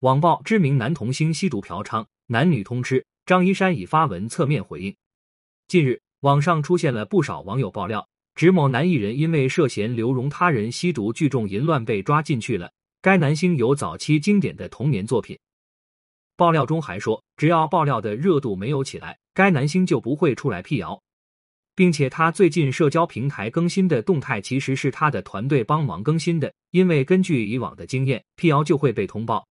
网曝知名男童星吸毒嫖娼，男女通吃。张一山已发文侧面回应。近日，网上出现了不少网友爆料，指某男艺人因为涉嫌流容他人吸毒聚众淫乱被抓进去了。该男星有早期经典的童年作品。爆料中还说，只要爆料的热度没有起来，该男星就不会出来辟谣，并且他最近社交平台更新的动态其实是他的团队帮忙更新的，因为根据以往的经验，辟谣就会被通报。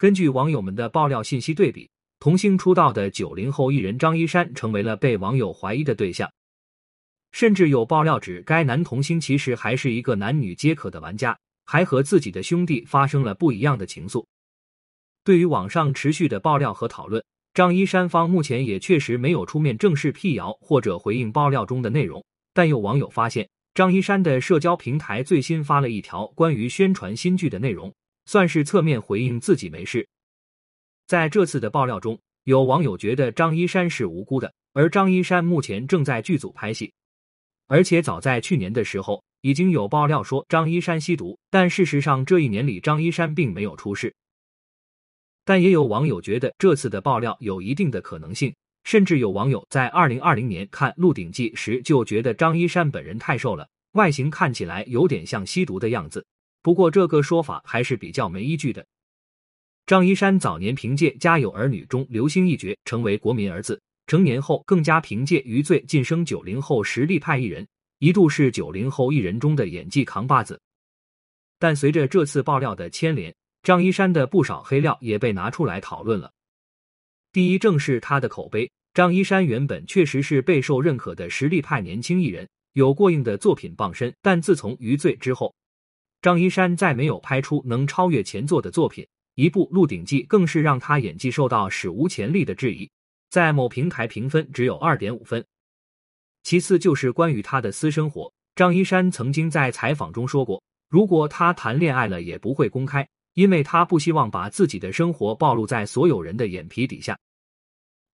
根据网友们的爆料信息对比。童星出道的九零后艺人张一山成为了被网友怀疑的对象，甚至有爆料指该男童星其实还是一个男女皆可的玩家，还和自己的兄弟发生了不一样的情愫。对于网上持续的爆料和讨论，张一山方目前也确实没有出面正式辟谣或者回应爆料中的内容。但有网友发现，张一山的社交平台最新发了一条关于宣传新剧的内容，算是侧面回应自己没事。在这次的爆料中，有网友觉得张一山是无辜的，而张一山目前正在剧组拍戏，而且早在去年的时候已经有爆料说张一山吸毒，但事实上这一年里张一山并没有出事。但也有网友觉得这次的爆料有一定的可能性，甚至有网友在二零二零年看《鹿鼎记》时就觉得张一山本人太瘦了，外形看起来有点像吸毒的样子。不过这个说法还是比较没依据的。张一山早年凭借《家有儿女》中流星一角成为国民儿子，成年后更加凭借《余罪》晋升九零后实力派艺人，一度是九零后艺人中的演技扛把子。但随着这次爆料的牵连，张一山的不少黑料也被拿出来讨论了。第一，正是他的口碑。张一山原本确实是备受认可的实力派年轻艺人，有过硬的作品傍身，但自从《余罪》之后，张一山再没有拍出能超越前作的作品。一部《鹿鼎记》更是让他演技受到史无前例的质疑，在某平台评分只有二点五分。其次就是关于他的私生活，张一山曾经在采访中说过，如果他谈恋爱了也不会公开，因为他不希望把自己的生活暴露在所有人的眼皮底下。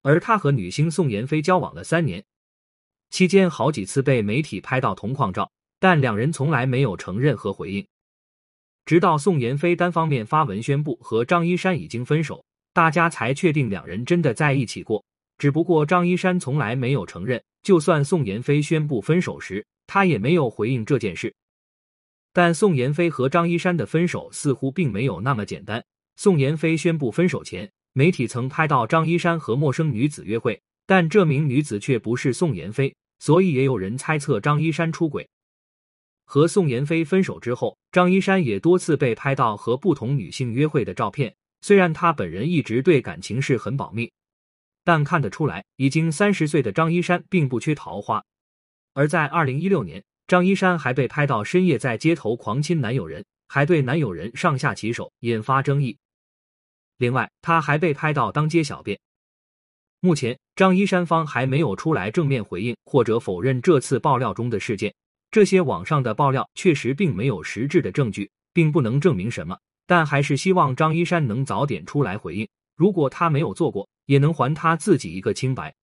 而他和女星宋妍霏交往了三年，期间好几次被媒体拍到同框照，但两人从来没有承认和回应。直到宋妍霏单方面发文宣布和张一山已经分手，大家才确定两人真的在一起过。只不过张一山从来没有承认，就算宋妍霏宣布分手时，他也没有回应这件事。但宋妍霏和张一山的分手似乎并没有那么简单。宋妍霏宣布分手前，媒体曾拍到张一山和陌生女子约会，但这名女子却不是宋妍霏，所以也有人猜测张一山出轨。和宋妍霏分手之后，张一山也多次被拍到和不同女性约会的照片。虽然他本人一直对感情事很保密，但看得出来，已经三十岁的张一山并不缺桃花。而在二零一六年，张一山还被拍到深夜在街头狂亲男友人，还对男友人上下其手，引发争议。另外，他还被拍到当街小便。目前，张一山方还没有出来正面回应或者否认这次爆料中的事件。这些网上的爆料确实并没有实质的证据，并不能证明什么，但还是希望张一山能早点出来回应。如果他没有做过，也能还他自己一个清白。